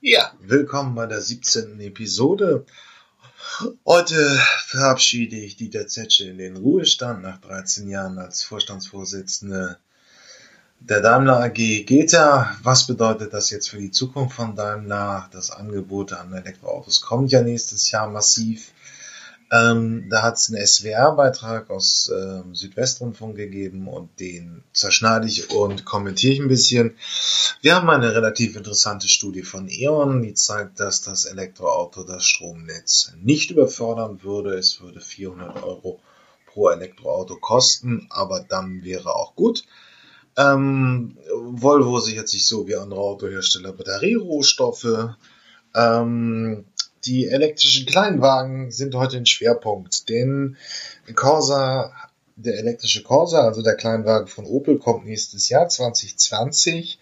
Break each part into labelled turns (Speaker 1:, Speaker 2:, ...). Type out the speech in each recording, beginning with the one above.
Speaker 1: Ja, willkommen bei der 17. Episode. Heute verabschiede ich Dieter Zetsche in den Ruhestand nach 13 Jahren als Vorstandsvorsitzende der Daimler AG. Geht er? Was bedeutet das jetzt für die Zukunft von Daimler? Das Angebot an Elektroautos kommt ja nächstes Jahr massiv. Ähm, da hat es einen SWR-Beitrag aus ähm, Südwestrundfunk gegeben und den zerschneide ich und kommentiere ich ein bisschen. Wir haben eine relativ interessante Studie von E.ON, die zeigt, dass das Elektroauto das Stromnetz nicht überfordern würde. Es würde 400 Euro pro Elektroauto kosten, aber dann wäre auch gut. Ähm, Volvo sichert sich so wie andere Autohersteller Batterierohstoffe. Ähm, die elektrischen Kleinwagen sind heute ein Schwerpunkt, denn Corsa, der elektrische Corsa, also der Kleinwagen von Opel, kommt nächstes Jahr 2020.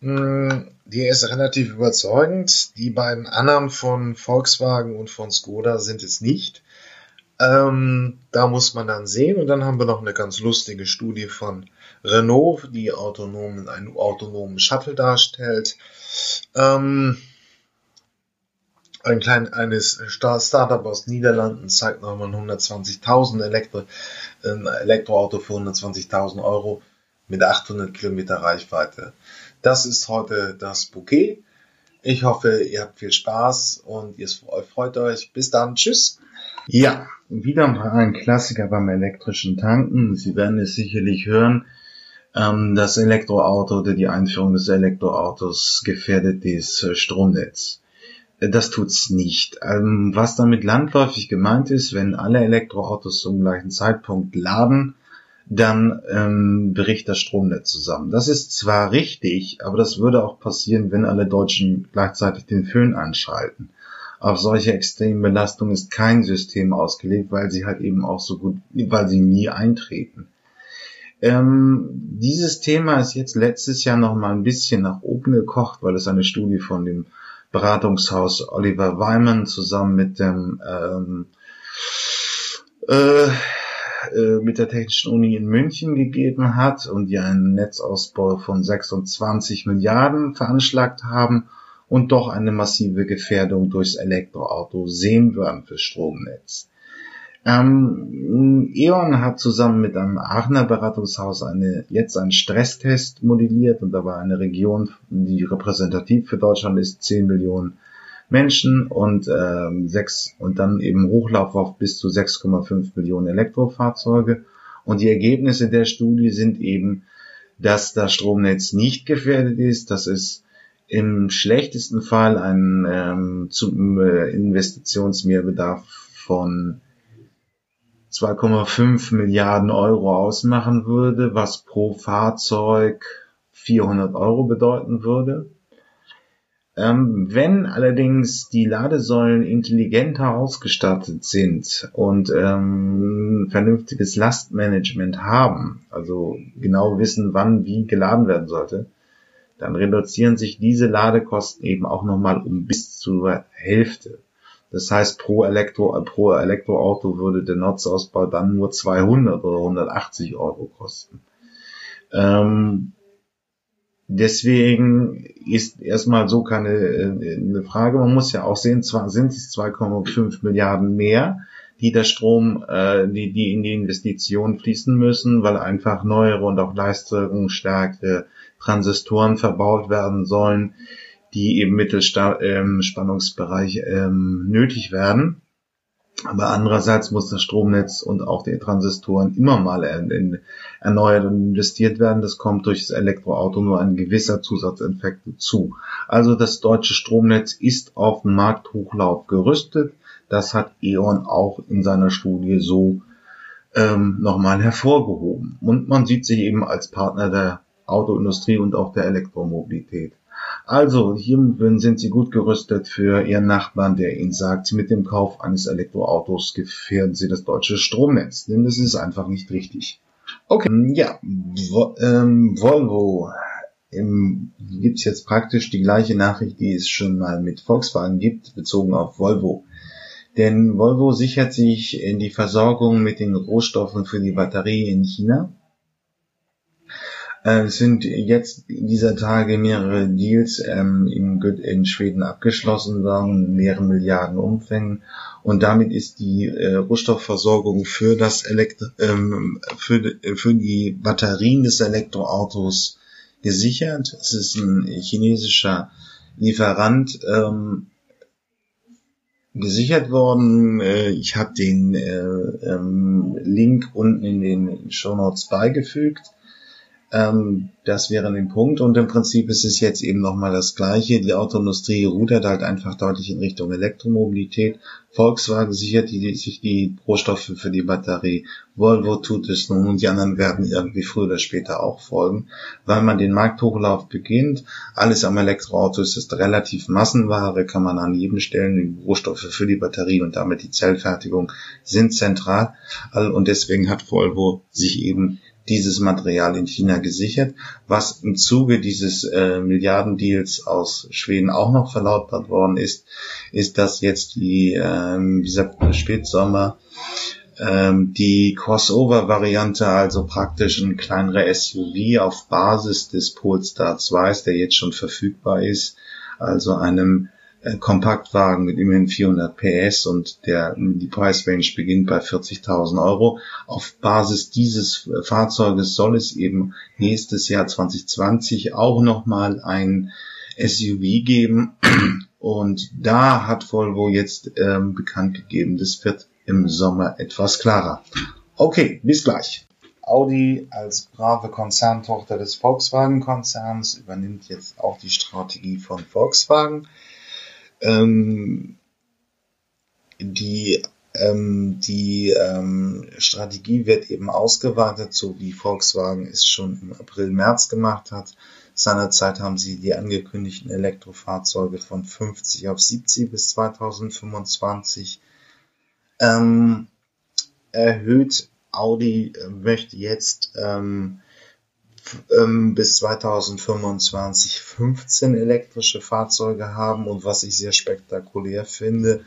Speaker 1: Hm, der ist relativ überzeugend. Die beiden anderen von Volkswagen und von Skoda sind es nicht. Ähm, da muss man dann sehen. Und dann haben wir noch eine ganz lustige Studie von Renault, die autonomen, einen autonomen Shuttle darstellt. Ähm, ein klein, eines Startup aus Niederlanden zeigt nochmal 120.000 Elektro, ein Elektroauto für 120.000 Euro mit 800 Kilometer Reichweite. Das ist heute das Bouquet. Ich hoffe, ihr habt viel Spaß und ihr freut euch. Bis dann. Tschüss.
Speaker 2: Ja, wieder ein Klassiker beim elektrischen Tanken. Sie werden es sicherlich hören. Ähm, das Elektroauto oder die Einführung des Elektroautos gefährdet das Stromnetz. Das tut's nicht. Ähm, was damit landläufig gemeint ist, wenn alle Elektroautos zum gleichen Zeitpunkt laden, dann ähm, bricht das Stromnetz zusammen. Das ist zwar richtig, aber das würde auch passieren, wenn alle Deutschen gleichzeitig den Föhn anschalten. Auf solche extremen Belastungen ist kein System ausgelegt, weil sie halt eben auch so gut, weil sie nie eintreten. Ähm, dieses Thema ist jetzt letztes Jahr noch mal ein bisschen nach oben gekocht, weil es eine Studie von dem Beratungshaus Oliver Wyman zusammen mit dem ähm, äh, äh, mit der Technischen Uni in München gegeben hat und die einen Netzausbau von 26 Milliarden veranschlagt haben und doch eine massive Gefährdung durchs Elektroauto sehen würden fürs Stromnetz. Ähm, E.ON hat zusammen mit einem Aachener Beratungshaus eine, jetzt einen Stresstest modelliert und da war eine Region, die repräsentativ für Deutschland ist, 10 Millionen Menschen und ähm, sechs und dann eben Hochlauf auf bis zu 6,5 Millionen Elektrofahrzeuge. Und die Ergebnisse der Studie sind eben, dass das Stromnetz nicht gefährdet ist, dass es im schlechtesten Fall ein ähm, zum, äh, Investitionsmehrbedarf von 2,5 Milliarden Euro ausmachen würde, was pro Fahrzeug 400 Euro bedeuten würde. Ähm, wenn allerdings die Ladesäulen intelligenter ausgestattet sind und ähm, vernünftiges Lastmanagement haben, also genau wissen, wann wie geladen werden sollte, dann reduzieren sich diese Ladekosten eben auch nochmal um bis zur Hälfte. Das heißt, pro, Elektro, pro Elektroauto würde der Nutzausbau dann nur 200 oder 180 Euro kosten. Ähm, deswegen ist erstmal so keine äh, eine Frage. Man muss ja auch sehen, zwar sind es 2,5 Milliarden mehr, die der Strom, äh, die, die in die Investition fließen müssen, weil einfach neuere und auch leistungsstärkere Transistoren verbaut werden sollen die im Mittelspannungsbereich ähm, ähm, nötig werden. Aber andererseits muss das Stromnetz und auch die Transistoren immer mal erneuert und investiert werden. Das kommt durch das Elektroauto nur ein gewisser Zusatzeffekt zu. Also das deutsche Stromnetz ist auf den Markthochlauf gerüstet. Das hat E.ON auch in seiner Studie so ähm, nochmal hervorgehoben. Und man sieht sich eben als Partner der Autoindustrie und auch der Elektromobilität. Also, hier sind Sie gut gerüstet für Ihren Nachbarn, der Ihnen sagt, mit dem Kauf eines Elektroautos gefährden Sie das deutsche Stromnetz. Denn das ist einfach nicht richtig. Okay, ja, Vo ähm, Volvo ähm, gibt es jetzt praktisch die gleiche Nachricht, die es schon mal mit Volkswagen gibt, bezogen auf Volvo. Denn Volvo sichert sich in die Versorgung mit den Rohstoffen für die Batterie in China äh, es sind jetzt dieser Tage mehrere Deals ähm, in, in Schweden abgeschlossen worden, mehrere Milliarden Umfängen. Und damit ist die äh, Rohstoffversorgung für das Elektro ähm, für, für die Batterien des Elektroautos gesichert. Es ist ein chinesischer Lieferant ähm, gesichert worden. Äh, ich habe den äh, ähm, Link unten in den Show Notes beigefügt. Ähm, das wäre ein Punkt. Und im Prinzip ist es jetzt eben nochmal das Gleiche. Die Autoindustrie rudert halt einfach deutlich in Richtung Elektromobilität. Volkswagen sichert die, sich die Rohstoffe für die Batterie. Volvo tut es nun und die anderen werden irgendwie früher oder später auch folgen. Weil man den Markthochlauf beginnt. Alles am Elektroauto ist, ist relativ Massenware, kann man an jedem stellen. Die Rohstoffe für die Batterie und damit die Zellfertigung sind zentral. Und deswegen hat Volvo sich eben dieses Material in China gesichert, was im Zuge dieses äh, Milliardendeals aus Schweden auch noch verlautbart worden ist, ist, dass jetzt die, ähm, dieser Spätsommer ähm, die Crossover-Variante, also praktisch ein kleinerer SUV auf Basis des Polestar 2, der jetzt schon verfügbar ist, also einem Kompaktwagen mit immerhin 400 PS und der, die Preisrange beginnt bei 40.000 Euro. Auf Basis dieses Fahrzeuges soll es eben nächstes Jahr 2020 auch nochmal ein SUV geben. Und da hat Volvo jetzt ähm, bekannt gegeben, das wird im Sommer etwas klarer. Okay, bis gleich.
Speaker 1: Audi als brave Konzerntochter des Volkswagen-Konzerns übernimmt jetzt auch die Strategie von Volkswagen. Ähm, die ähm, die ähm, Strategie wird eben ausgeweitet, so wie Volkswagen es schon im April, März gemacht hat. Seinerzeit haben sie die angekündigten Elektrofahrzeuge von 50 auf 70 bis 2025 ähm, erhöht. Audi möchte jetzt ähm, ähm, bis 2025 15 elektrische Fahrzeuge haben und was ich sehr spektakulär finde,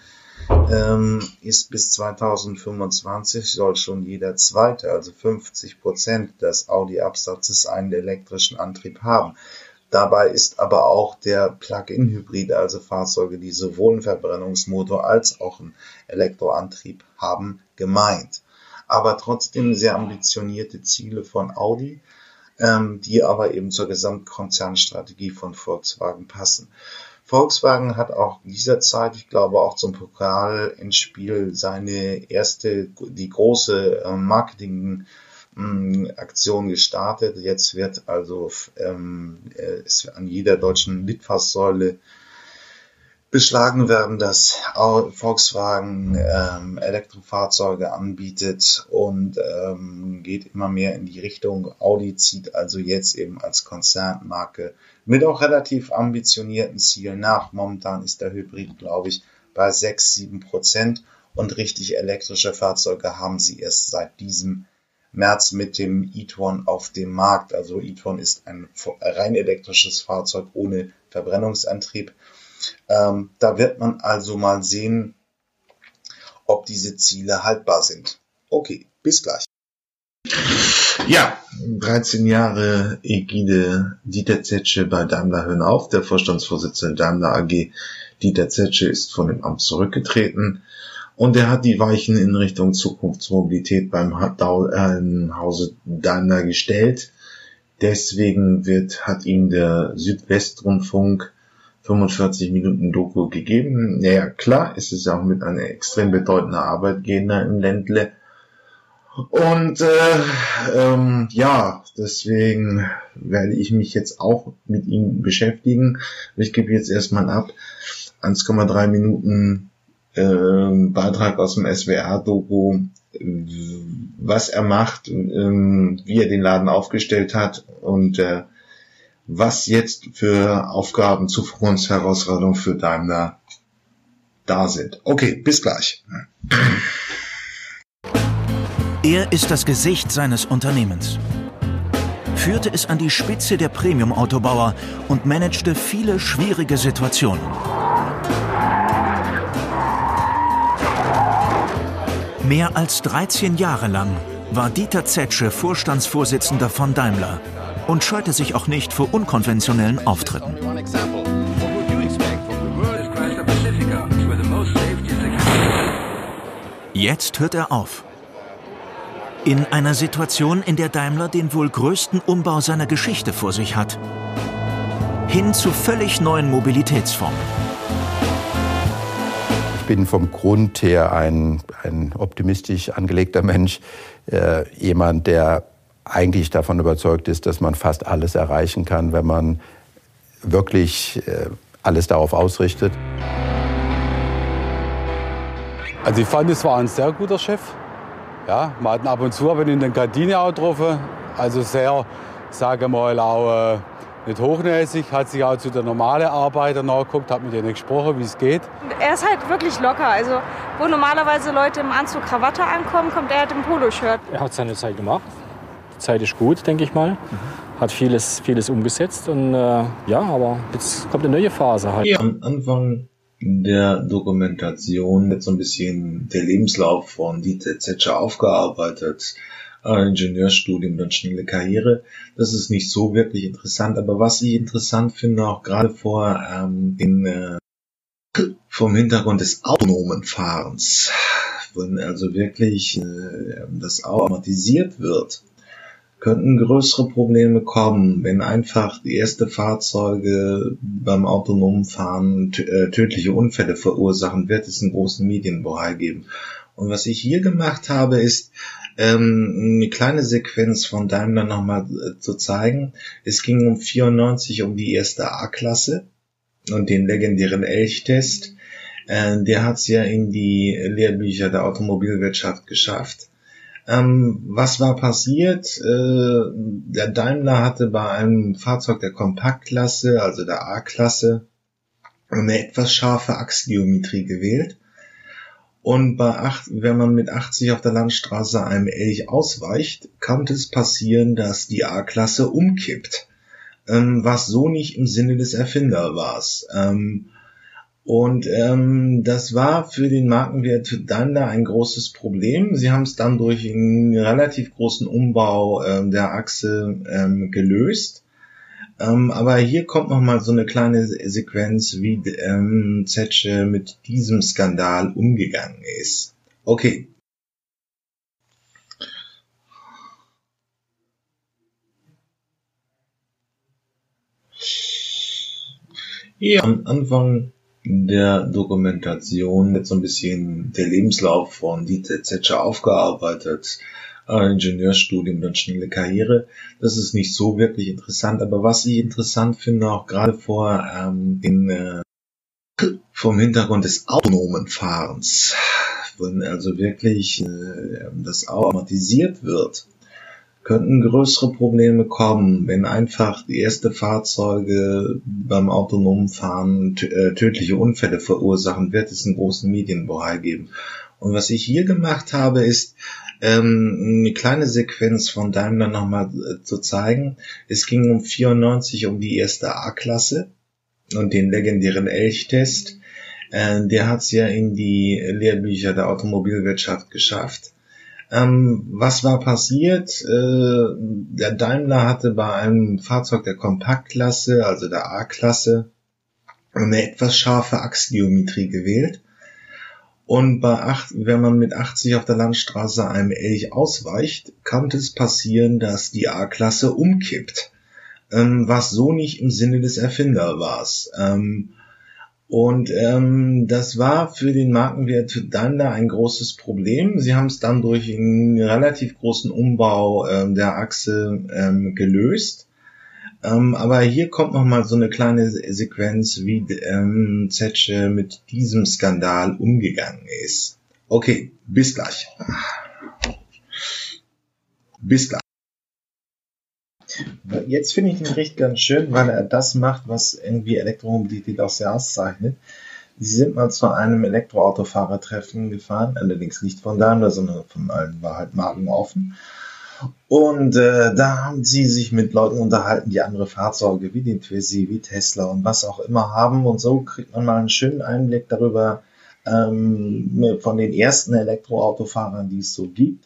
Speaker 1: ähm, ist bis 2025 soll schon jeder zweite, also 50 Prozent des Audi-Absatzes einen elektrischen Antrieb haben. Dabei ist aber auch der Plug-in-Hybrid, also Fahrzeuge, die sowohl einen Verbrennungsmotor als auch einen Elektroantrieb haben, gemeint. Aber trotzdem sehr ambitionierte Ziele von Audi die aber eben zur Gesamtkonzernstrategie von Volkswagen passen. Volkswagen hat auch in dieser Zeit, ich glaube auch zum Pokal ins Spiel, seine erste, die große äh, Marketing ähm, gestartet. Jetzt wird also ähm, äh, an jeder deutschen Litfaßsäule beschlagen werden, dass Volkswagen ähm, Elektrofahrzeuge anbietet und ähm, geht immer mehr in die Richtung. Audi zieht also jetzt eben als Konzernmarke mit auch relativ ambitionierten Zielen nach. Momentan ist der Hybrid, glaube ich, bei 6, 7 Prozent und richtig elektrische Fahrzeuge haben sie erst seit diesem März mit dem e-tron auf dem Markt. Also e-tron ist ein rein elektrisches Fahrzeug ohne Verbrennungsantrieb. Ähm, da wird man also mal sehen, ob diese Ziele haltbar sind. Okay, bis gleich.
Speaker 2: Ja, 13 Jahre Egide Dieter Zetsche bei Daimler hören auf. Der Vorstandsvorsitzende Daimler AG Dieter Zetsche ist von dem Amt zurückgetreten und er hat die Weichen in Richtung Zukunftsmobilität beim äh, Hause Daimler gestellt. Deswegen wird, hat ihm der Südwestrundfunk 45 Minuten Doku gegeben. Naja, klar, ist es ja auch mit einer extrem bedeutenden Arbeitgeber im Ländle. Und äh, ähm, ja, deswegen werde ich mich jetzt auch mit ihm beschäftigen. Ich gebe jetzt erstmal ab 1,3 Minuten äh, Beitrag aus dem SWR-Doku, was er macht, äh, wie er den Laden aufgestellt hat und äh, was jetzt für Aufgaben, Zukunftsherausforderungen für Daimler da sind. Okay, bis gleich.
Speaker 3: Er ist das Gesicht seines Unternehmens. Führte es an die Spitze der Premium-Autobauer und managte viele schwierige Situationen. Mehr als 13 Jahre lang war Dieter Zetsche Vorstandsvorsitzender von Daimler und scheute sich auch nicht vor unkonventionellen Auftritten. Jetzt hört er auf. In einer Situation, in der Daimler den wohl größten Umbau seiner Geschichte vor sich hat. Hin zu völlig neuen Mobilitätsformen.
Speaker 4: Ich bin vom Grund her ein, ein optimistisch angelegter Mensch, äh, jemand, der eigentlich davon überzeugt ist, dass man fast alles erreichen kann, wenn man wirklich äh, alles darauf ausrichtet.
Speaker 5: Also ich fand, es war ein sehr guter Chef. Ja, wir hatten ab und zu aber in den Kantine auch getroffen. Also sehr, sage mal, auch äh, nicht hochnäsig, hat sich auch zu der normalen Arbeiter nachgeguckt, hat mit denen gesprochen, wie es geht.
Speaker 6: Er ist halt wirklich locker. Also wo normalerweise Leute im Anzug Krawatte ankommen, kommt er halt im Poloshirt.
Speaker 7: Er hat seine Zeit gemacht. Zeit ist gut, denke ich mal. Hat vieles, vieles umgesetzt und äh, ja, aber jetzt kommt eine neue Phase halt.
Speaker 2: Ja, am Anfang der Dokumentation jetzt so ein bisschen der Lebenslauf von Dieter Zetscher aufgearbeitet. Äh, Ingenieurstudium, dann schnelle Karriere. Das ist nicht so wirklich interessant, aber was ich interessant finde, auch gerade vor ähm, den äh, vom Hintergrund des autonomen Fahrens, wenn also wirklich äh, das automatisiert wird, könnten größere Probleme kommen, wenn einfach die erste Fahrzeuge beim autonomen Fahren äh, tödliche Unfälle verursachen, wird es einen großen Medienbohai geben. Und was ich hier gemacht habe, ist ähm, eine kleine Sequenz von Daimler nochmal äh, zu zeigen. Es ging um 94 um die erste A-Klasse und den legendären Elchtest. Äh, der hat es ja in die Lehrbücher der Automobilwirtschaft geschafft. Ähm, was war passiert? Äh, der Daimler hatte bei einem Fahrzeug der Kompaktklasse, also der A-Klasse, eine etwas scharfe Achsgeometrie gewählt. Und bei acht, wenn man mit 80 auf der Landstraße einem Elch ausweicht, kann es passieren, dass die A-Klasse umkippt. Ähm, was so nicht im Sinne des Erfinders war. Ähm, und ähm, das war für den Markenwert Daimler ein großes Problem. Sie haben es dann durch einen relativ großen Umbau ähm, der Achse ähm, gelöst. Ähm, aber hier kommt noch mal so eine kleine Sequenz, wie ähm, Zetsche mit diesem Skandal umgegangen ist. Okay. Ja, am Anfang der Dokumentation jetzt so ein bisschen der Lebenslauf von Dieter Zetscher aufgearbeitet. Äh, Ingenieurstudium, dann schnelle Karriere. Das ist nicht so wirklich interessant, aber was ich interessant finde, auch gerade vor ähm, den äh, vom Hintergrund des autonomen Fahrens, wenn also wirklich äh, das automatisiert wird, könnten größere Probleme kommen, wenn einfach die erste Fahrzeuge beim autonomen Fahren äh, tödliche Unfälle verursachen, wird es einen großen Medienbohai geben. Und was ich hier gemacht habe, ist ähm, eine kleine Sequenz von Daimler nochmal äh, zu zeigen. Es ging um 94 um die erste A-Klasse und den legendären Elchtest. Äh, der hat es ja in die Lehrbücher der Automobilwirtschaft geschafft. Ähm, was war passiert? Äh, der Daimler hatte bei einem Fahrzeug der Kompaktklasse, also der A-Klasse, eine etwas scharfe Achsgeometrie gewählt. Und bei acht, wenn man mit 80 auf der Landstraße einem Elch ausweicht, kann es passieren, dass die A-Klasse umkippt. Ähm, was so nicht im Sinne des Erfinders war. Ähm, und ähm, das war für den Markenwert Daimler ein großes Problem. Sie haben es dann durch einen relativ großen Umbau ähm, der Achse ähm, gelöst. Ähm, aber hier kommt noch mal so eine kleine Sequenz, wie ähm, Zetsche mit diesem Skandal umgegangen ist. Okay, bis gleich. Bis gleich. Jetzt finde ich den Bericht ganz schön, weil er das macht, was irgendwie Elektromobilität auch sehr auszeichnet. Sie sind mal zu einem Elektroautofahrertreffen gefahren, allerdings nicht von Daimler, sondern von allen war halt Marken offen. Und äh, da haben sie sich mit Leuten unterhalten, die andere Fahrzeuge wie den Twizy, wie Tesla und was auch immer haben. Und so kriegt man mal einen schönen Einblick darüber ähm, von den ersten Elektroautofahrern, die es so gibt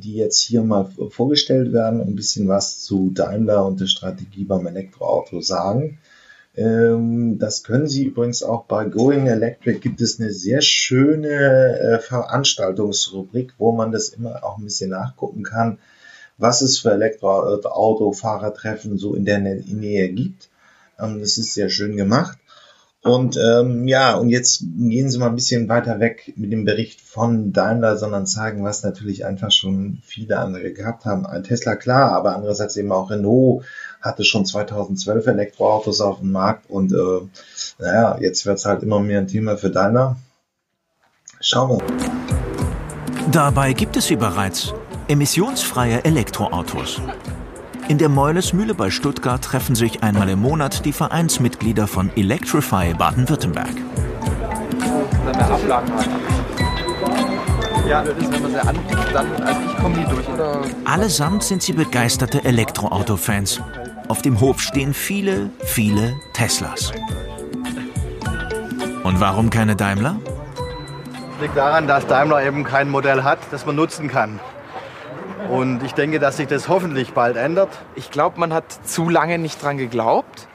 Speaker 2: die jetzt hier mal vorgestellt werden und ein bisschen was zu Daimler und der Strategie beim Elektroauto sagen. Ähm, das können Sie übrigens auch bei Going Electric gibt es eine sehr schöne äh, Veranstaltungsrubrik, wo man das immer auch ein bisschen nachgucken kann, was es für Elektroautofahrertreffen so in der Nähe gibt. Ähm, das ist sehr schön gemacht. Und ähm, ja, und jetzt gehen Sie mal ein bisschen weiter weg mit dem Bericht von Daimler, sondern zeigen, was natürlich einfach schon viele andere gehabt haben. Ein Tesla klar, aber andererseits eben auch Renault hatte schon 2012 Elektroautos auf dem Markt und äh, naja, jetzt wird es halt immer mehr ein Thema für Daimler. Schauen wir.
Speaker 3: Dabei gibt es sie bereits. Emissionsfreie Elektroautos. In der Meulesmühle bei Stuttgart treffen sich einmal im Monat die Vereinsmitglieder von Electrify Baden-Württemberg.
Speaker 8: Ja, also ich komme nie durch. Oder?
Speaker 3: Allesamt sind sie begeisterte Elektroauto-Fans. Auf dem Hof stehen viele, viele Teslas. Und warum keine Daimler?
Speaker 8: Das liegt daran, dass Daimler eben kein Modell hat, das man nutzen kann. Und ich denke, dass sich das hoffentlich bald ändert.
Speaker 9: Ich glaube, man hat zu lange nicht dran geglaubt.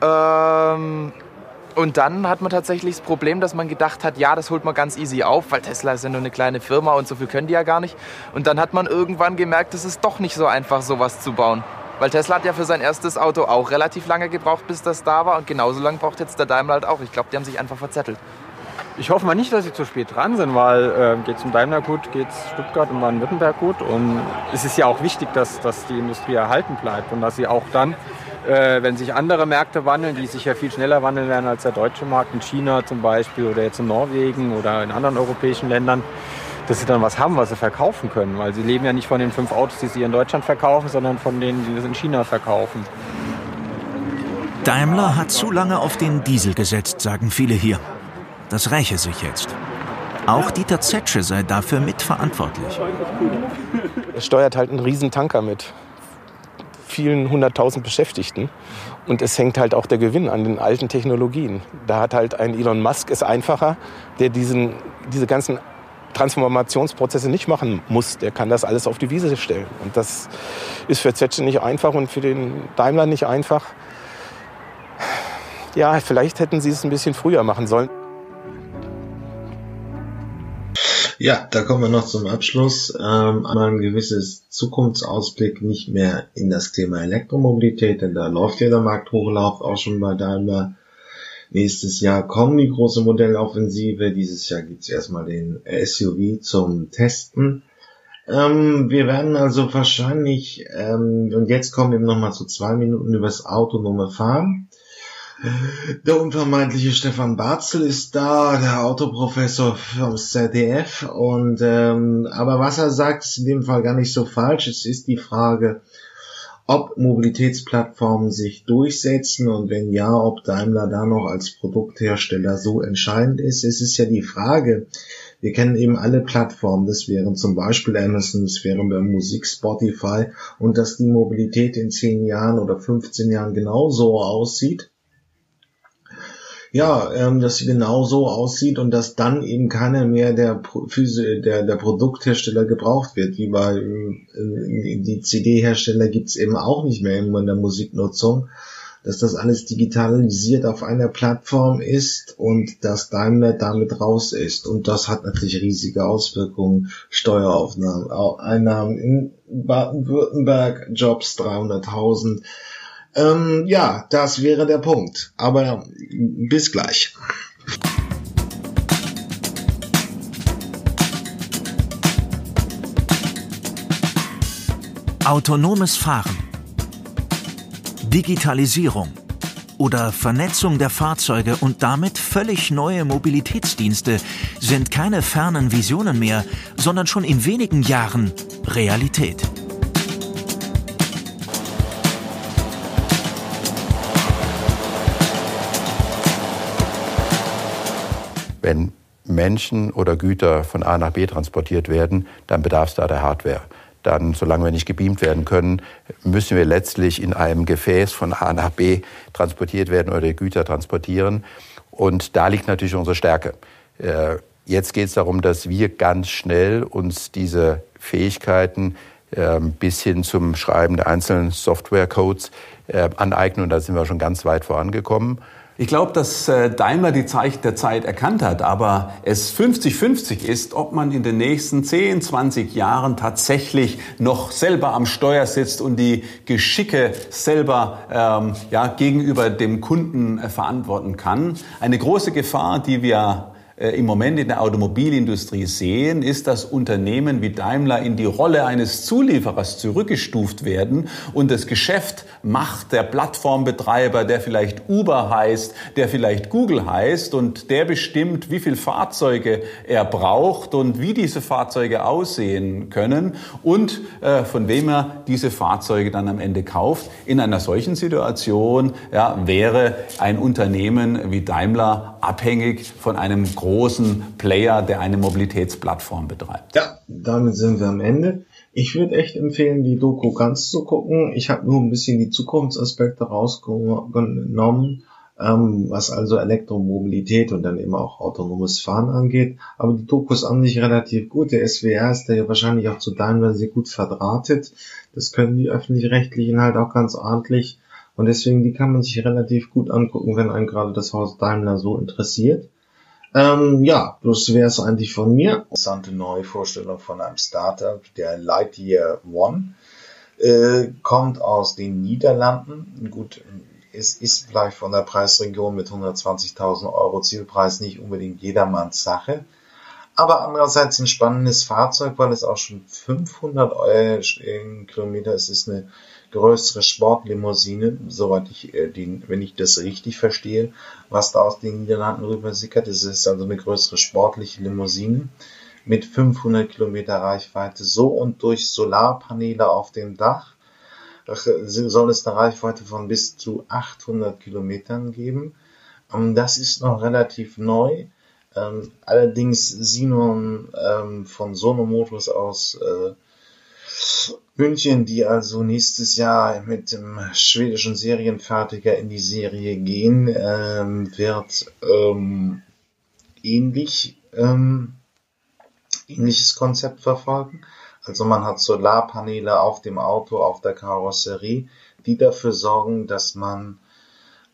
Speaker 9: Ähm, und dann hat man tatsächlich das Problem, dass man gedacht hat, ja, das holt man ganz easy auf, weil Tesla ist ja nur eine kleine Firma und so viel können die ja gar nicht. Und dann hat man irgendwann gemerkt, es ist doch nicht so einfach, sowas zu bauen. Weil Tesla hat ja für sein erstes Auto auch relativ lange gebraucht, bis das da war. Und genauso lange braucht jetzt der Daimler halt auch. Ich glaube, die haben sich einfach verzettelt.
Speaker 10: Ich hoffe mal nicht, dass sie zu spät dran sind, weil äh, geht es um Daimler gut, geht es Stuttgart und Baden-Württemberg gut. Und es ist ja auch wichtig, dass, dass die Industrie erhalten bleibt und dass sie auch dann, äh, wenn sich andere Märkte wandeln, die sich ja viel schneller wandeln werden als der deutsche Markt, in China zum Beispiel oder jetzt in Norwegen oder in anderen europäischen Ländern, dass sie dann was haben, was sie verkaufen können. Weil sie leben ja nicht von den fünf Autos, die sie in Deutschland verkaufen, sondern von denen, die sie in China verkaufen.
Speaker 3: Daimler hat zu lange auf den Diesel gesetzt, sagen viele hier. Das räche sich jetzt. Auch Dieter Zetsche sei dafür mitverantwortlich.
Speaker 11: Er steuert halt einen riesen Tanker mit vielen hunderttausend Beschäftigten. Und es hängt halt auch der Gewinn an den alten Technologien. Da hat halt ein Elon Musk es einfacher, der diesen, diese ganzen Transformationsprozesse nicht machen muss. Der kann das alles auf die Wiese stellen. Und das ist für Zetsche nicht einfach und für den Daimler nicht einfach. Ja, vielleicht hätten sie es ein bisschen früher machen sollen.
Speaker 2: Ja, da kommen wir noch zum Abschluss. Ähm, einmal ein gewisses Zukunftsausblick nicht mehr in das Thema Elektromobilität, denn da läuft ja der Markthochlauf auch schon bei Daimler. Nächstes Jahr kommen die große Modelloffensive. Dieses Jahr gibt's erstmal den SUV zum Testen. Ähm, wir werden also wahrscheinlich, ähm, und jetzt kommen wir nochmal zu zwei Minuten übers autonome Fahren. Der unvermeidliche Stefan Barzel ist da, der Autoprofessor vom ZDF. Und ähm, aber was er sagt, ist in dem Fall gar nicht so falsch. Es ist die Frage, ob Mobilitätsplattformen sich durchsetzen und wenn ja, ob Daimler da noch als Produkthersteller so entscheidend ist. Es ist ja die Frage, wir kennen eben alle Plattformen, das wären zum Beispiel Amazon, das wären bei Musik Spotify und dass die Mobilität in 10 Jahren oder 15 Jahren genauso aussieht, ja, ähm, dass sie genau so aussieht und dass dann eben keiner mehr der, der, der Produkthersteller gebraucht wird, wie bei äh, die CD-Hersteller gibt's eben auch nicht mehr in der Musiknutzung, dass das alles digitalisiert auf einer Plattform ist und dass Daimler damit raus ist. Und das hat natürlich riesige Auswirkungen, Steueraufnahmen, Einnahmen in Baden-Württemberg, Jobs 300.000 ähm, ja, das wäre der Punkt. Aber bis gleich.
Speaker 3: Autonomes Fahren. Digitalisierung oder Vernetzung der Fahrzeuge und damit völlig neue Mobilitätsdienste sind keine fernen Visionen mehr, sondern schon in wenigen Jahren Realität.
Speaker 4: Wenn Menschen oder Güter von A nach B transportiert werden, dann bedarf es da der Hardware. Dann, solange wir nicht gebeamt werden können, müssen wir letztlich in einem Gefäß von A nach B transportiert werden oder Güter transportieren. Und da liegt natürlich unsere Stärke. Äh, jetzt geht es darum, dass wir ganz schnell uns diese Fähigkeiten ähm, bis hin zum Schreiben der einzelnen Softwarecodes äh, aneignen. Und da sind wir schon ganz weit vorangekommen.
Speaker 12: Ich glaube, dass äh, Daimler die Zeichen der Zeit erkannt hat, aber es 50-50 ist, ob man in den nächsten 10, 20 Jahren tatsächlich noch selber am Steuer sitzt und die Geschicke selber ähm, ja, gegenüber dem Kunden äh, verantworten kann. Eine große Gefahr, die wir im Moment in der Automobilindustrie sehen, ist, dass Unternehmen wie Daimler in die Rolle eines Zulieferers zurückgestuft werden und das Geschäft macht der Plattformbetreiber, der vielleicht Uber heißt, der vielleicht Google heißt und der bestimmt, wie viele Fahrzeuge er braucht und wie diese Fahrzeuge aussehen können und äh, von wem er diese Fahrzeuge dann am Ende kauft. In einer solchen Situation ja, wäre ein Unternehmen wie Daimler abhängig von einem großen Player, der eine Mobilitätsplattform betreibt.
Speaker 13: Ja, damit sind wir am Ende. Ich würde echt empfehlen, die Doku ganz zu gucken. Ich habe nur ein bisschen die Zukunftsaspekte rausgenommen, ähm, was also Elektromobilität und dann eben auch autonomes Fahren angeht. Aber die Doku ist an sich relativ gut. Der SWR ist da ja wahrscheinlich auch zu Daimler sehr gut verdrahtet. Das können die öffentlich-rechtlichen halt auch ganz ordentlich. Und deswegen, die kann man sich relativ gut angucken, wenn einen gerade das Haus Daimler so interessiert. Ähm, ja, das wäre es eigentlich von mir.
Speaker 2: Interessante neue Vorstellung von einem Startup, der Lightyear One. Äh, kommt aus den Niederlanden. Gut, es ist vielleicht von der Preisregion mit 120.000 Euro Zielpreis nicht unbedingt jedermanns Sache. Aber andererseits ein spannendes Fahrzeug, weil es auch schon 500 Euro, Kilometer ist. Es ist eine größere Sportlimousine, soweit ich äh, die, wenn ich das richtig verstehe, was da aus den Niederlanden rüber sickert. Es ist also eine größere sportliche Limousine mit 500 Kilometer Reichweite, so und durch Solarpaneele auf dem Dach soll es eine Reichweite von bis zu 800 Kilometern geben. Ähm, das ist noch relativ neu. Ähm, allerdings Sinon ähm, von Sono Motors aus äh, München, die also nächstes Jahr mit dem schwedischen Serienfertiger in die Serie gehen, ähm, wird ähm, ähnlich ähm, ähnliches Konzept verfolgen. Also man hat Solarpaneele auf dem Auto, auf der Karosserie, die dafür sorgen, dass man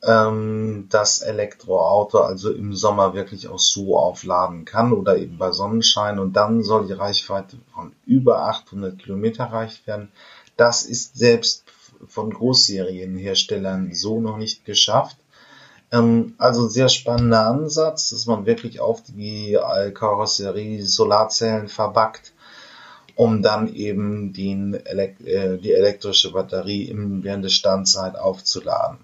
Speaker 2: ähm, das Elektroauto also im Sommer wirklich auch so aufladen kann oder eben bei Sonnenschein und dann soll die Reichweite von über 800 Kilometer erreicht werden. Das ist selbst von Großserienherstellern so noch nicht geschafft. Ähm, also sehr spannender Ansatz, dass man wirklich auf die Karosserie Solarzellen verbackt, um dann eben den, äh, die elektrische Batterie während der Standzeit aufzuladen.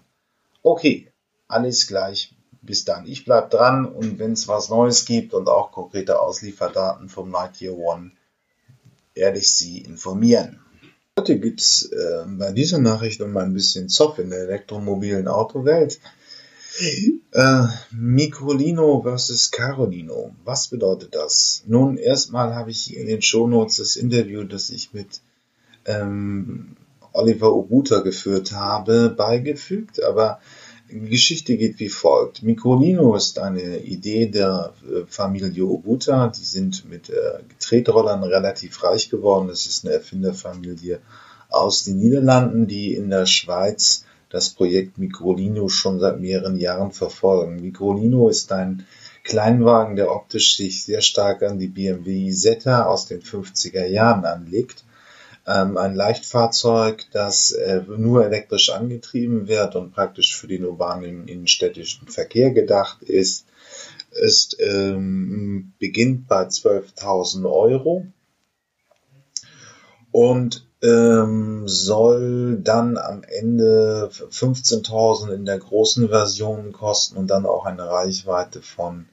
Speaker 2: Okay, alles gleich. Bis dann. Ich bleib dran und wenn es was Neues gibt und auch konkrete Auslieferdaten vom Lightyear One, werde ich Sie informieren. Heute gibt's äh, bei dieser Nachricht mal ein bisschen Zoff in der elektromobilen Autowelt. Äh, Microlino versus Carolino. Was bedeutet das? Nun, erstmal habe ich in den Shownotes das Interview, das ich mit ähm, Oliver Obuta geführt habe, beigefügt, aber die Geschichte geht wie folgt. Microlino ist eine Idee der äh, Familie Obuta. Die sind mit äh, Tretrollern relativ reich geworden. Das ist eine Erfinderfamilie aus den Niederlanden, die in der Schweiz das Projekt Microlino schon seit mehreren Jahren verfolgen. Microlino ist ein Kleinwagen, der optisch sich sehr stark an die BMW Isetta aus den 50er Jahren anlegt ein Leichtfahrzeug, das äh, nur elektrisch angetrieben wird und praktisch für den urbanen innenstädtischen Verkehr gedacht ist, ist ähm, beginnt bei 12.000 Euro und ähm, soll dann am Ende 15.000 in der großen Version kosten und dann auch eine Reichweite von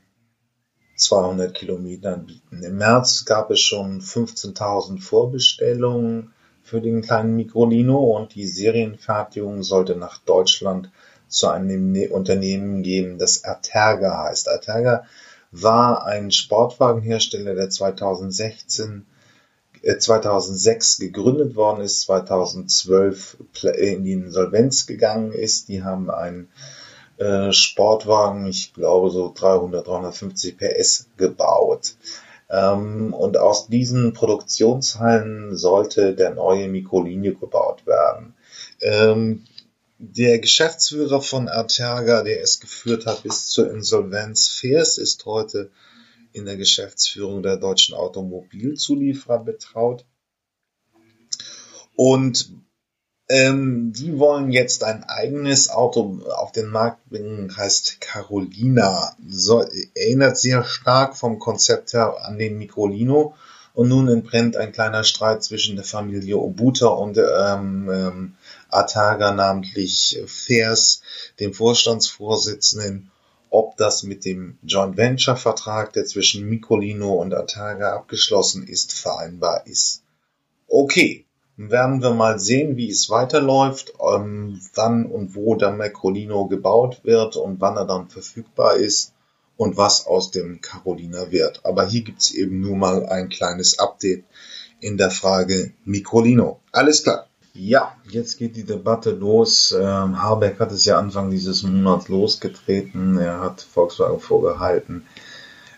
Speaker 2: 200 Kilometern bieten. Im März gab es schon 15.000 Vorbestellungen für den kleinen Microlino und die Serienfertigung sollte nach Deutschland zu einem ne-, Unternehmen gehen, das Arterga heißt. Arterga war ein Sportwagenhersteller, der 2016 2006 äh, gegründet worden ist, 2012 in die Insolvenz gegangen ist. Die haben einen äh, Sportwagen, ich glaube so 300, 350 PS gebaut. Ähm, und aus diesen Produktionshallen sollte der neue Microlinio gebaut werden. Ähm, der Geschäftsführer von Arteaga, der es geführt hat bis zur Insolvenz, Fers, ist heute in der Geschäftsführung der deutschen Automobilzulieferer betraut. Und ähm, die wollen jetzt ein eigenes Auto auf den Markt bringen, heißt Carolina. So, erinnert sehr stark vom Konzept her an den Microlino. Und nun entbrennt ein kleiner Streit zwischen der Familie Obuta und ähm, ähm, Ataga, namentlich Fers, dem Vorstandsvorsitzenden, ob das mit dem Joint Venture Vertrag, der zwischen Microlino und Ataga abgeschlossen ist, vereinbar ist. Okay, werden wir mal sehen, wie es weiterläuft, ähm, wann und wo der Macrolino gebaut wird und wann er dann verfügbar ist und was aus dem Carolina wird. Aber hier gibt's eben nur mal ein kleines Update in der Frage Microlino. Alles klar. Ja, jetzt geht die Debatte los. Ähm, Habeck hat es ja Anfang dieses Monats losgetreten. Er hat Volkswagen vorgehalten,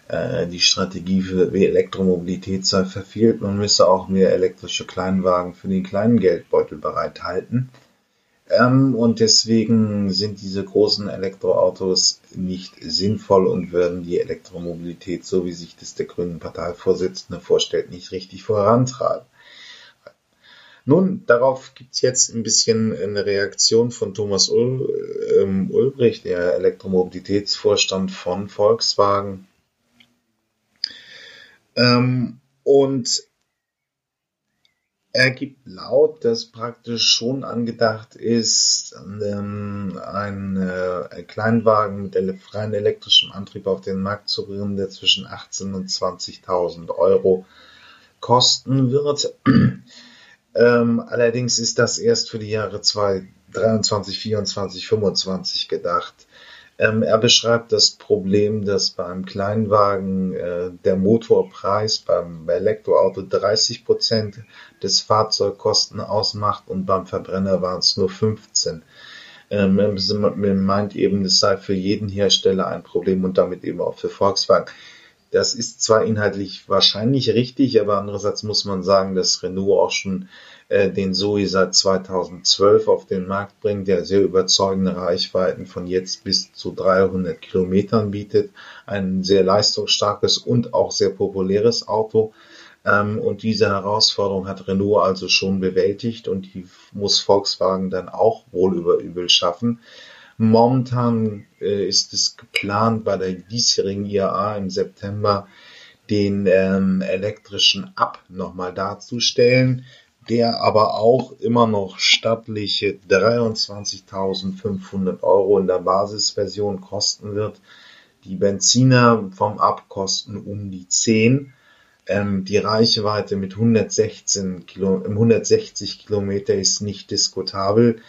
Speaker 2: die Strategie für Elektromobilität sei verfehlt. Man müsse auch mehr elektrische Kleinwagen für den kleinen Geldbeutel bereithalten. Ähm, und deswegen sind diese großen Elektroautos nicht sinnvoll und werden die Elektromobilität, so wie sich das der Grünen Parteivorsitzende vorstellt, nicht richtig vorantreiben. Nun, darauf gibt's jetzt ein bisschen eine Reaktion von Thomas ähm, Ulbricht, der Elektromobilitätsvorstand von Volkswagen, ähm, und er gibt laut, dass praktisch schon angedacht ist, ähm, ein, äh, ein Kleinwagen mit ele freien elektrischem Antrieb auf den Markt zu bringen, der zwischen 18.000 und 20.000 Euro kosten wird. ähm, allerdings ist das erst für die Jahre 2023, 24, 25 gedacht. Ähm, er beschreibt das Problem, dass beim Kleinwagen äh, der Motorpreis beim Elektroauto 30 Prozent des Fahrzeugkosten ausmacht und beim Verbrenner waren es nur 15. Ähm, er meint eben, es sei für jeden Hersteller ein Problem und damit eben auch für Volkswagen. Das ist zwar inhaltlich wahrscheinlich richtig, aber andererseits muss man sagen, dass Renault auch schon äh, den Zoe seit 2012 auf den Markt bringt, der sehr überzeugende Reichweiten von jetzt bis zu 300 Kilometern bietet. Ein sehr leistungsstarkes und auch sehr populäres Auto. Ähm, und diese Herausforderung hat Renault also schon bewältigt und die muss Volkswagen dann auch wohl über übel schaffen. Momentan äh, ist es geplant, bei der diesjährigen IAA im September den ähm, elektrischen Up nochmal darzustellen der aber auch immer noch stattliche 23.500 Euro in der Basisversion kosten wird. Die Benziner vom Abkosten um die 10. Ähm, die Reichweite mit 116 Kilo, 160 Kilometer ist nicht diskutabel.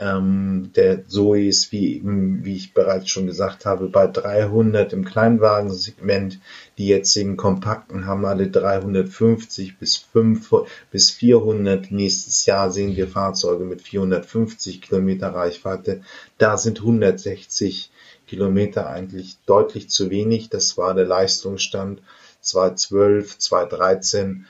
Speaker 2: Ähm, der Zoe ist, wie, wie ich bereits schon gesagt habe, bei 300 im Kleinwagensegment. Die jetzigen Kompakten haben alle 350 bis, 5, bis 400. Nächstes Jahr sehen wir Fahrzeuge mit 450 Kilometer Reichweite. Da sind 160 Kilometer eigentlich deutlich zu wenig. Das war der Leistungsstand 2012, 2013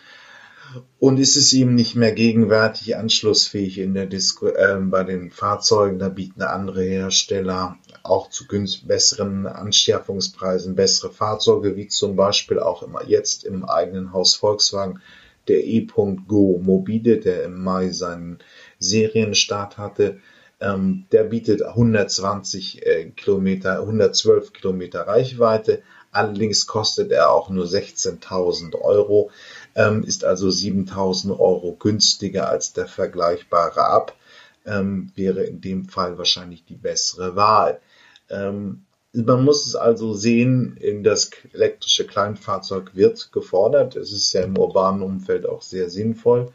Speaker 2: und ist es ihm nicht mehr gegenwärtig anschlussfähig in der Disco, äh, bei den Fahrzeugen, da bieten andere Hersteller auch zu günst besseren Anschärfungspreisen bessere Fahrzeuge, wie zum Beispiel auch immer jetzt im eigenen Haus Volkswagen der E.Go Mobile, der im Mai seinen Serienstart hatte. Ähm, der bietet 120 äh, Kilometer, 112 Kilometer Reichweite. Allerdings kostet er auch nur 16.000 Euro ist also 7000 Euro günstiger als der vergleichbare Ab, ähm, wäre in dem Fall wahrscheinlich die bessere Wahl. Ähm, man muss es also sehen, in das elektrische Kleinfahrzeug wird gefordert. Es ist ja im urbanen Umfeld auch sehr sinnvoll.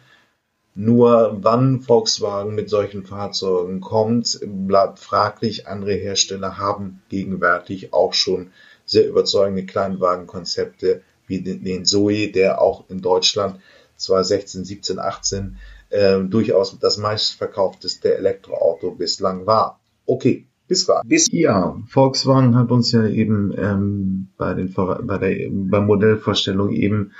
Speaker 2: Nur wann Volkswagen mit solchen Fahrzeugen kommt, bleibt fraglich. Andere Hersteller haben gegenwärtig auch schon sehr überzeugende Kleinwagenkonzepte wie den Zoe, der auch in Deutschland 2016, 17, 18 äh, durchaus das meistverkaufteste Elektroauto bislang war. Okay,
Speaker 1: Bis gleich.
Speaker 2: Bis ja, Volkswagen hat uns ja eben ähm, bei, den, bei der bei Modellvorstellung eben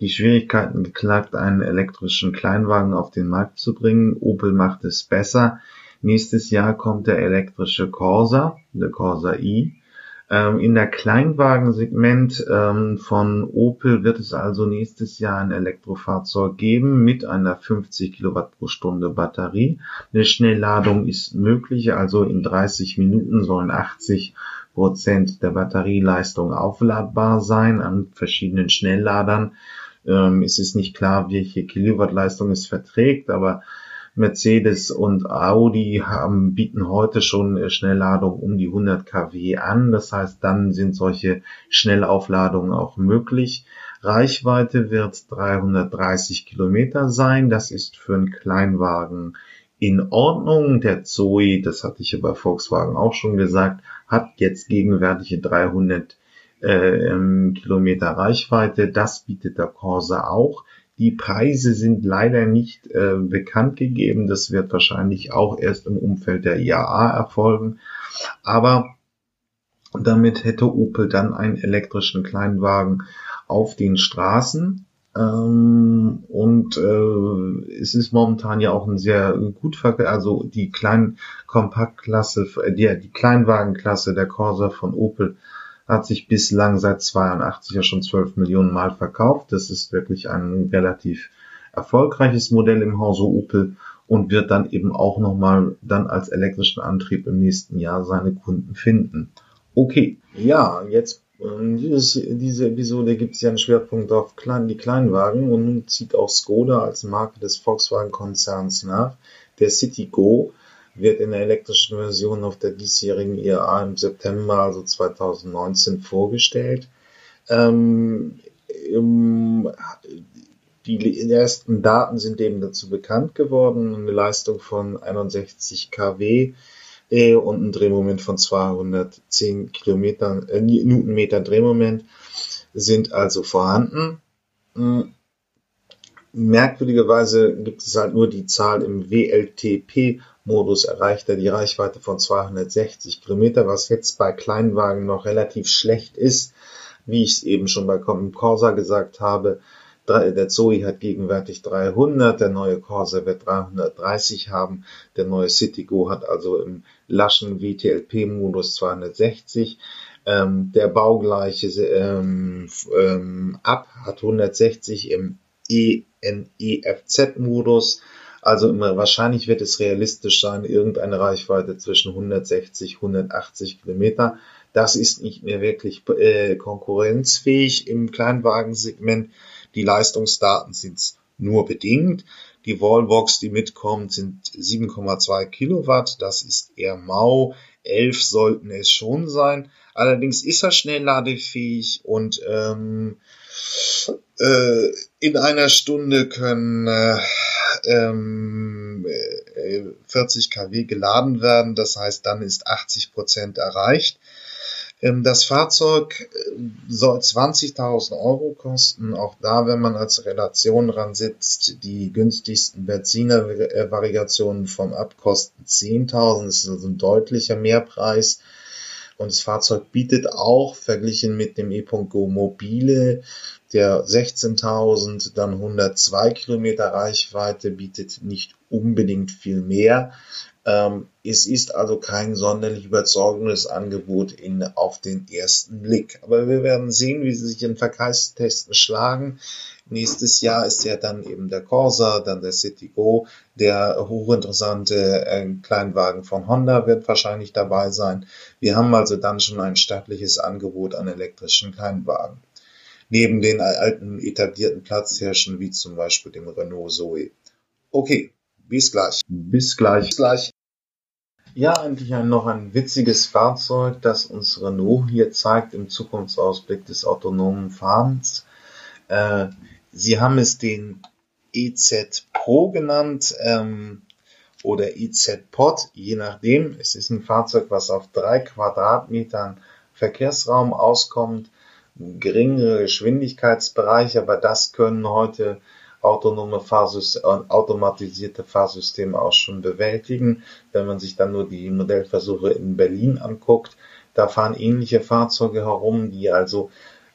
Speaker 2: die Schwierigkeiten geklagt, einen elektrischen Kleinwagen auf den Markt zu bringen. Opel macht es besser. Nächstes Jahr kommt der elektrische Corsa, der Corsa i. Ähm, in der Kleinwagensegment ähm, von Opel wird es also nächstes Jahr ein Elektrofahrzeug geben mit einer 50 Kilowatt pro Stunde Batterie. Eine Schnellladung ist möglich, also in 30 Minuten sollen 80 Prozent der Batterieleistung aufladbar sein an verschiedenen Schnellladern. Ähm, es ist nicht klar, welche Kilowattleistung es verträgt, aber Mercedes und Audi haben, bieten heute schon Schnellladung um die 100 kW an. Das heißt, dann sind solche Schnellaufladungen auch möglich. Reichweite wird 330 Kilometer sein. Das ist für einen Kleinwagen in Ordnung. Der Zoe, das hatte ich ja bei Volkswagen auch schon gesagt, hat jetzt gegenwärtige 300 äh, Kilometer Reichweite. Das bietet der Corsa auch. Die Preise sind leider nicht äh, bekannt gegeben. Das wird wahrscheinlich auch erst im Umfeld der IAA erfolgen. Aber damit hätte Opel dann einen elektrischen Kleinwagen auf den Straßen. Ähm, und äh, es ist momentan ja auch ein sehr gut also die kleinen Kompaktklasse, die, die Kleinwagenklasse der Corsa von Opel hat sich bislang seit 82 ja schon 12 Millionen Mal verkauft. Das ist wirklich ein relativ erfolgreiches Modell im Hause Opel und wird dann eben auch nochmal dann als elektrischen Antrieb im nächsten Jahr seine Kunden finden. Okay, ja, jetzt ähm, dieses, diese Episode gibt es ja einen Schwerpunkt auf klein, die Kleinwagen und nun zieht auch Skoda als Marke des Volkswagen-Konzerns nach. Der City Go wird in der elektrischen Version auf der diesjährigen IAA im September, also 2019, vorgestellt. Ähm, die ersten Daten sind eben dazu bekannt geworden. Eine Leistung von 61 kW äh, und ein Drehmoment von 210 Kilometern, äh, Newtonmeter Drehmoment sind also vorhanden. Hm. Merkwürdigerweise gibt es halt nur die Zahl im WLTP Modus erreicht er die Reichweite von 260 Kilometer, was jetzt bei Kleinwagen noch relativ schlecht ist. Wie ich es eben schon bei Corsa gesagt habe, der Zoe hat gegenwärtig 300, der neue Corsa wird 330 haben, der neue Citigo hat also im laschen WTLP-Modus 260. Ähm, der baugleiche ähm, ähm, Up hat 160 im ENEFZ-Modus also wahrscheinlich wird es realistisch sein, irgendeine Reichweite zwischen 160, 180 Kilometer. Das ist nicht mehr wirklich äh, konkurrenzfähig im Kleinwagensegment. Die Leistungsdaten sind nur bedingt. Die Wallbox, die mitkommt, sind 7,2 Kilowatt. Das ist eher mau. 11 sollten es schon sein. Allerdings ist er schnellladefähig und ähm, äh, in einer Stunde können äh, ähm, 40 äh, kW geladen werden. Das heißt, dann ist 80 Prozent erreicht. Ähm, das Fahrzeug äh, soll 20.000 Euro kosten. Auch da, wenn man als Relation dran sitzt, die günstigsten Benziner-Variationen vom Abkosten 10.000. Das ist also ein deutlicher Mehrpreis. Und das Fahrzeug bietet auch, verglichen mit dem e.go Mobile, der 16.000, dann 102 Kilometer Reichweite, bietet nicht unbedingt viel mehr. Ähm, es ist also kein sonderlich überzeugendes Angebot in, auf den ersten Blick. Aber wir werden sehen, wie sie sich in Verkehrstesten schlagen. Nächstes Jahr ist ja dann eben der Corsa, dann der City Go, der hochinteressante äh, Kleinwagen von Honda wird wahrscheinlich dabei sein. Wir haben also dann schon ein stattliches Angebot an elektrischen Kleinwagen. Neben den alten etablierten Platzhirschen wie zum Beispiel dem Renault Zoe. Okay, bis gleich. Bis gleich.
Speaker 1: Bis gleich.
Speaker 2: Ja, eigentlich noch ein witziges Fahrzeug, das uns Renault hier zeigt im Zukunftsausblick des autonomen Fahrens. Äh, Sie haben es den EZ Pro genannt ähm, oder EZ Pod, je nachdem. Es ist ein Fahrzeug, was auf drei Quadratmetern Verkehrsraum auskommt, geringere Geschwindigkeitsbereiche, aber das können heute autonome Fahrsysteme, automatisierte Fahrsysteme auch schon bewältigen. Wenn man sich dann nur die Modellversuche in Berlin anguckt, da fahren ähnliche Fahrzeuge herum, die also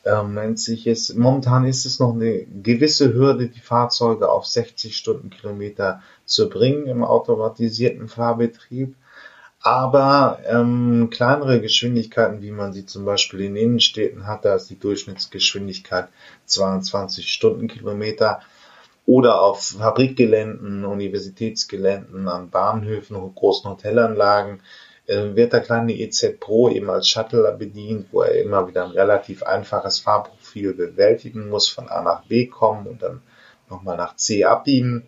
Speaker 2: ähm, sich es, momentan ist es noch eine gewisse Hürde, die Fahrzeuge auf 60 Stundenkilometer zu bringen im automatisierten Fahrbetrieb. Aber ähm, kleinere Geschwindigkeiten, wie man sie zum Beispiel in Innenstädten hat, da ist die Durchschnittsgeschwindigkeit 22 Stundenkilometer. Oder auf Fabrikgeländen, Universitätsgeländen, an Bahnhöfen, großen Hotelanlagen äh, wird der kleine EZ Pro eben als Shuttle bedient, wo er immer wieder ein relativ einfaches Fahrprofil bewältigen muss, von A nach B kommen und dann nochmal nach C abbiegen.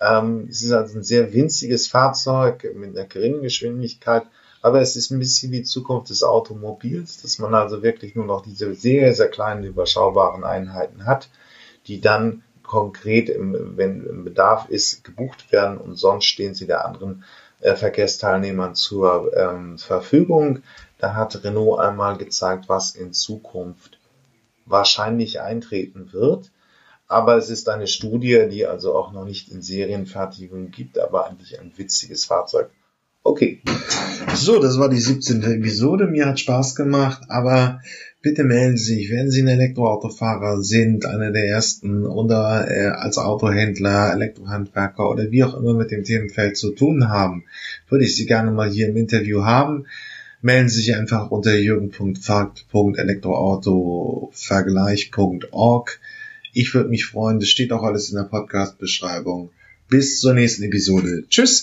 Speaker 2: Ähm, es ist also ein sehr winziges Fahrzeug mit einer geringen Geschwindigkeit, aber es ist ein bisschen die Zukunft des Automobils, dass man also wirklich nur noch diese sehr, sehr kleinen, überschaubaren Einheiten hat, die dann konkret, im, wenn im Bedarf ist, gebucht werden und sonst stehen sie der anderen äh, Verkehrsteilnehmern zur ähm, Verfügung. Da hat Renault einmal gezeigt, was in Zukunft wahrscheinlich eintreten wird. Aber es ist eine Studie, die also auch noch nicht in Serienfertigung gibt, aber eigentlich ein witziges Fahrzeug. Okay.
Speaker 1: So, das war die 17. Episode. Mir hat Spaß gemacht, aber bitte melden Sie sich, wenn Sie ein Elektroautofahrer sind, einer der ersten oder äh, als Autohändler, Elektrohandwerker oder wie auch immer mit dem Themenfeld zu tun haben, würde ich Sie gerne mal hier im Interview haben. Melden Sie sich einfach unter jürgen.fakt.elektroautovergleich.org. Ich würde mich freuen, das steht auch alles in der Podcast-Beschreibung. Bis zur nächsten Episode. Tschüss!